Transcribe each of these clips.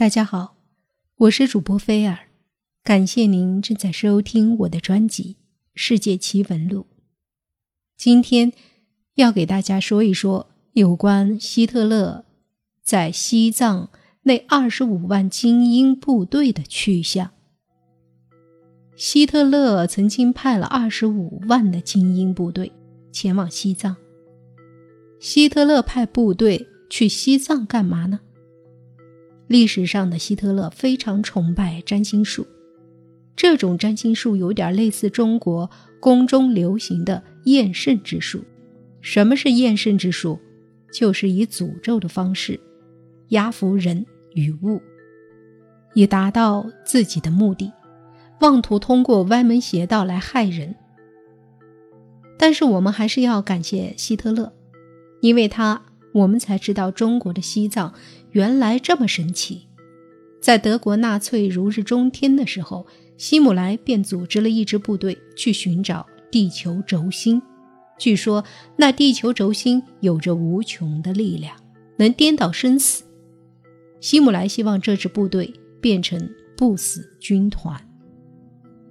大家好，我是主播菲尔，感谢您正在收听我的专辑《世界奇闻录》。今天要给大家说一说有关希特勒在西藏那二十五万精英部队的去向。希特勒曾经派了二十五万的精英部队前往西藏。希特勒派部队去西藏干嘛呢？历史上的希特勒非常崇拜占星术，这种占星术有点类似中国宫中流行的验肾之术。什么是验肾之术？就是以诅咒的方式压服人与物，以达到自己的目的，妄图通过歪门邪道来害人。但是我们还是要感谢希特勒，因为他。我们才知道中国的西藏原来这么神奇。在德国纳粹如日中天的时候，希姆莱便组织了一支部队去寻找地球轴心。据说那地球轴心有着无穷的力量，能颠倒生死。希姆莱希望这支部队变成不死军团。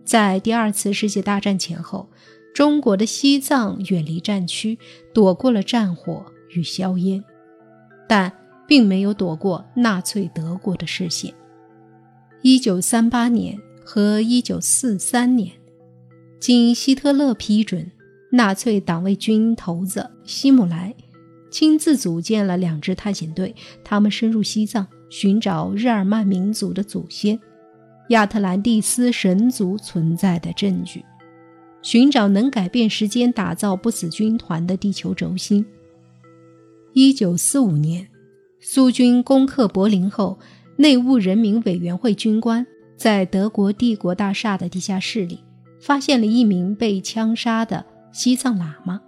在第二次世界大战前后，中国的西藏远离战区，躲过了战火。与硝烟，但并没有躲过纳粹德国的视线。一九三八年和一九四三年，经希特勒批准，纳粹党卫军头子希姆莱亲自组建了两支探险队，他们深入西藏，寻找日耳曼民族的祖先亚特兰蒂斯神族存在的证据，寻找能改变时间、打造不死军团的地球轴心。一九四五年，苏军攻克柏林后，内务人民委员会军官在德国帝国大厦的地下室里发现了一名被枪杀的西藏喇嘛。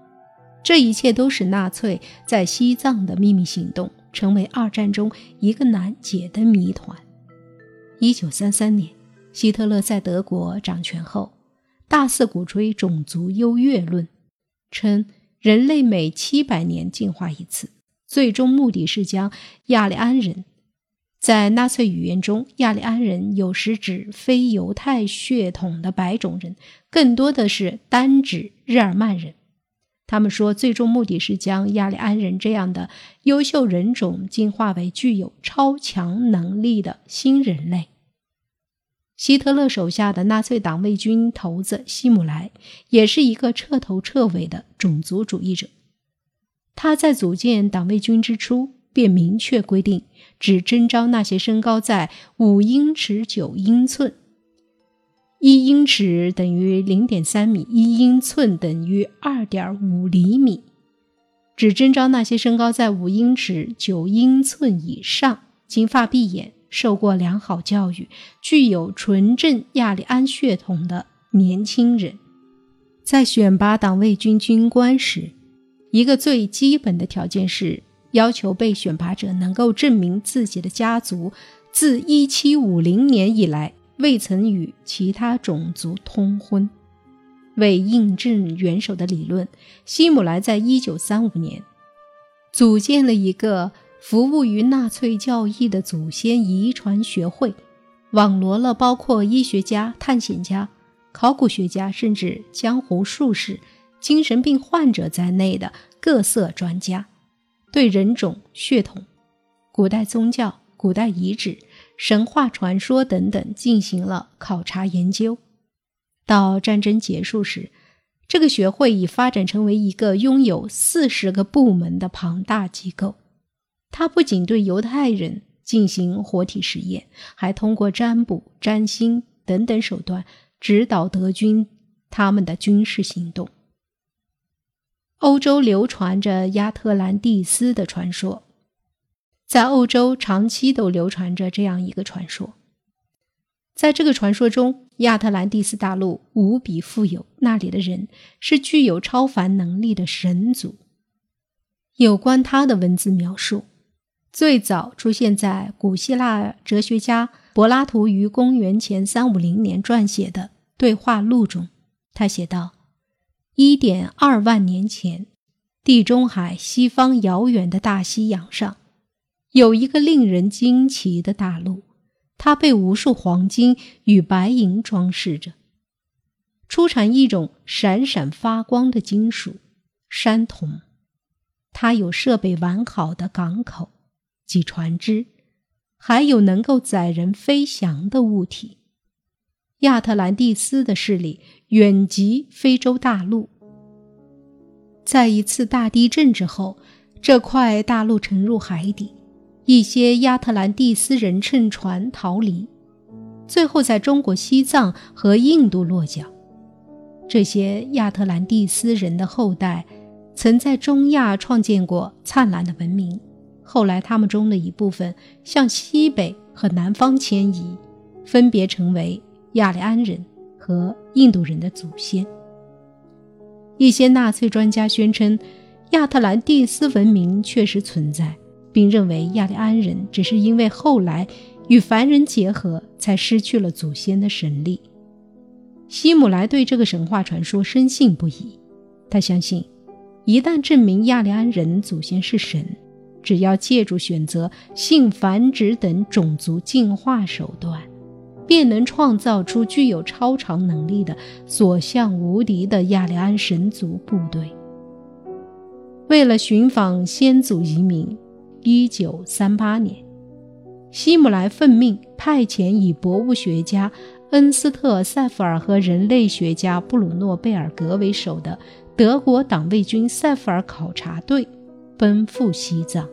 这一切都使纳粹在西藏的秘密行动成为二战中一个难解的谜团。一九三三年，希特勒在德国掌权后，大肆鼓吹种族优越论，称。人类每七百年进化一次，最终目的是将亚利安人。在纳粹语言中，亚利安人有时指非犹太血统的白种人，更多的是单指日耳曼人。他们说，最终目的是将亚利安人这样的优秀人种进化为具有超强能力的新人类。希特勒手下的纳粹党卫军头子希姆莱也是一个彻头彻尾的种族主义者。他在组建党卫军之初便明确规定，只征召那些身高在五英尺九英寸（一英尺等于零点三米，一英寸等于二点五厘米），只征召那些身高在五英尺九英寸以上、金发碧眼。受过良好教育、具有纯正亚利安血统的年轻人，在选拔党卫军军官时，一个最基本的条件是要求被选拔者能够证明自己的家族自1750年以来未曾与其他种族通婚。为印证元首的理论，希姆莱在1935年组建了一个。服务于纳粹教义的祖先遗传学会，网罗了包括医学家、探险家、考古学家，甚至江湖术士、精神病患者在内的各色专家，对人种、血统、古代宗教、古代遗址、神话传说等等进行了考察研究。到战争结束时，这个学会已发展成为一个拥有四十个部门的庞大机构。他不仅对犹太人进行活体实验，还通过占卜、占星等等手段指导德军他们的军事行动。欧洲流传着亚特兰蒂斯的传说，在欧洲长期都流传着这样一个传说：在这个传说中，亚特兰蒂斯大陆无比富有，那里的人是具有超凡能力的神族。有关他的文字描述。最早出现在古希腊哲学家柏拉图于公元前三五零年撰写的对话录中。他写道：“一点二万年前，地中海西方遥远的大西洋上，有一个令人惊奇的大陆，它被无数黄金与白银装饰着，出产一种闪闪发光的金属——山铜。它有设备完好的港口及船只，还有能够载人飞翔的物体。亚特兰蒂斯的势力远及非洲大陆。在一次大地震之后，这块大陆沉入海底，一些亚特兰蒂斯人乘船逃离，最后在中国西藏和印度落脚。这些亚特兰蒂斯人的后代曾在中亚创建过灿烂的文明，后来他们中的一部分向西北和南方迁移，分别成为。亚利安人和印度人的祖先。一些纳粹专家宣称，亚特兰蒂斯文明确实存在，并认为亚利安人只是因为后来与凡人结合，才失去了祖先的神力。希姆莱对这个神话传说深信不疑，他相信，一旦证明亚利安人祖先是神，只要借助选择性繁殖等种族进化手段。便能创造出具有超常能力的、所向无敌的亚利安神族部队。为了寻访先祖遗民，1938年，希姆莱奉命派遣以博物学家恩斯特·塞弗尔和人类学家布鲁诺·贝尔格为首的德国党卫军塞弗尔考察队奔赴西藏。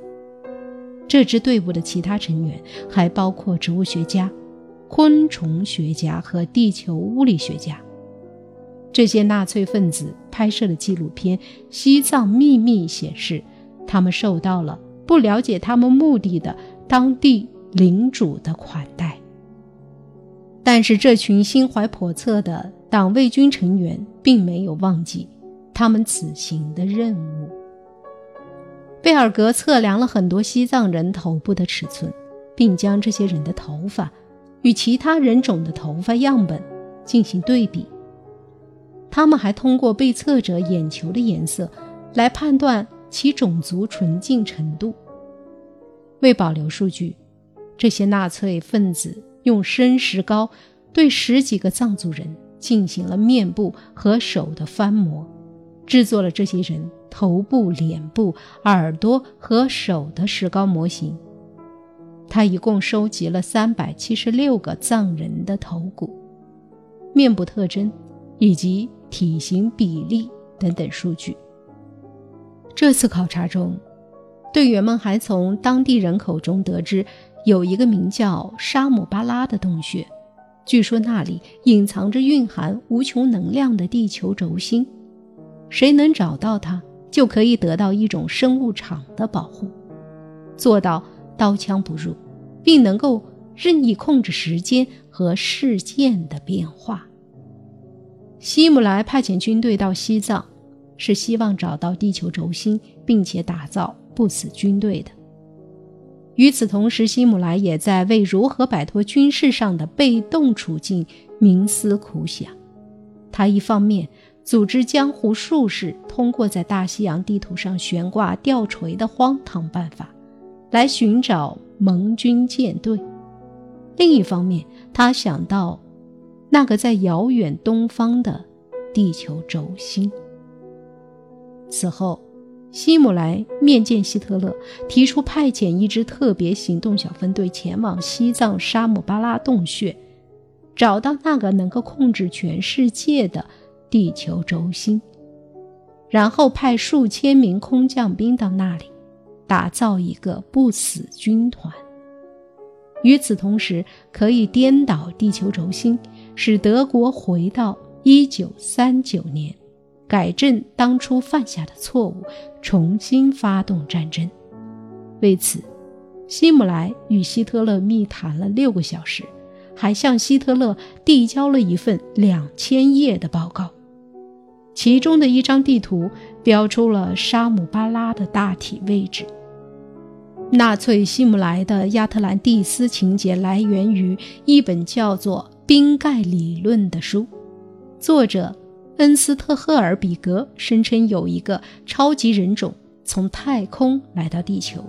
这支队伍的其他成员还包括植物学家。昆虫学家和地球物理学家，这些纳粹分子拍摄的纪录片《西藏秘密》显示，他们受到了不了解他们目的的当地领主的款待。但是，这群心怀叵测的党卫军成员并没有忘记他们此行的任务。贝尔格测量了很多西藏人头部的尺寸，并将这些人的头发。与其他人种的头发样本进行对比，他们还通过被测者眼球的颜色来判断其种族纯净程度。为保留数据，这些纳粹分子用生石膏对十几个藏族人进行了面部和手的翻模，制作了这些人头部、脸部、耳朵和手的石膏模型。他一共收集了三百七十六个藏人的头骨、面部特征以及体型比例等等数据。这次考察中，队员们还从当地人口中得知，有一个名叫沙姆巴拉的洞穴，据说那里隐藏着蕴含无穷能量的地球轴心，谁能找到它，就可以得到一种生物场的保护，做到。刀枪不入，并能够任意控制时间和事件的变化。希姆莱派遣军队到西藏，是希望找到地球轴心，并且打造不死军队的。与此同时，希姆莱也在为如何摆脱军事上的被动处境冥思苦想。他一方面组织江湖术士通过在大西洋地图上悬挂吊锤的荒唐办法。来寻找盟军舰队。另一方面，他想到那个在遥远东方的地球轴心。此后，希姆莱面见希特勒，提出派遣一支特别行动小分队前往西藏沙姆巴拉洞穴，找到那个能够控制全世界的地球轴心，然后派数千名空降兵到那里。打造一个不死军团。与此同时，可以颠倒地球轴心，使德国回到一九三九年，改正当初犯下的错误，重新发动战争。为此，希姆莱与希特勒密谈了六个小时，还向希特勒递交了一份两千页的报告，其中的一张地图标出了沙姆巴拉的大体位置。纳粹希姆莱的亚特兰蒂斯情节来源于一本叫做《冰盖理论》的书，作者恩斯特赫尔比格声称有一个超级人种从太空来到地球，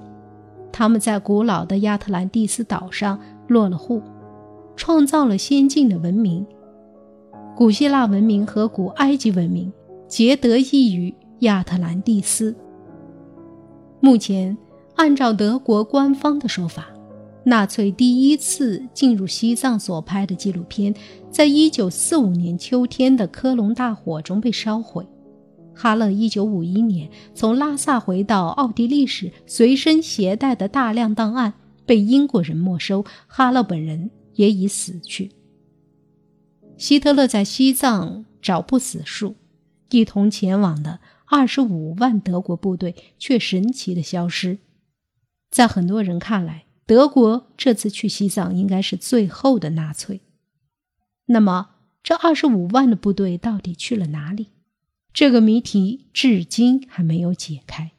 他们在古老的亚特兰蒂斯岛上落了户，创造了先进的文明。古希腊文明和古埃及文明皆得益于亚特兰蒂斯。目前，按照德国官方的说法，纳粹第一次进入西藏所拍的纪录片，在一九四五年秋天的科隆大火中被烧毁。哈勒一九五一年从拉萨回到奥地利时，随身携带的大量档案被英国人没收，哈勒本人也已死去。希特勒在西藏找不死树，一同前往的二十五万德国部队却神奇的消失。在很多人看来，德国这次去西藏应该是最后的纳粹。那么，这二十五万的部队到底去了哪里？这个谜题至今还没有解开。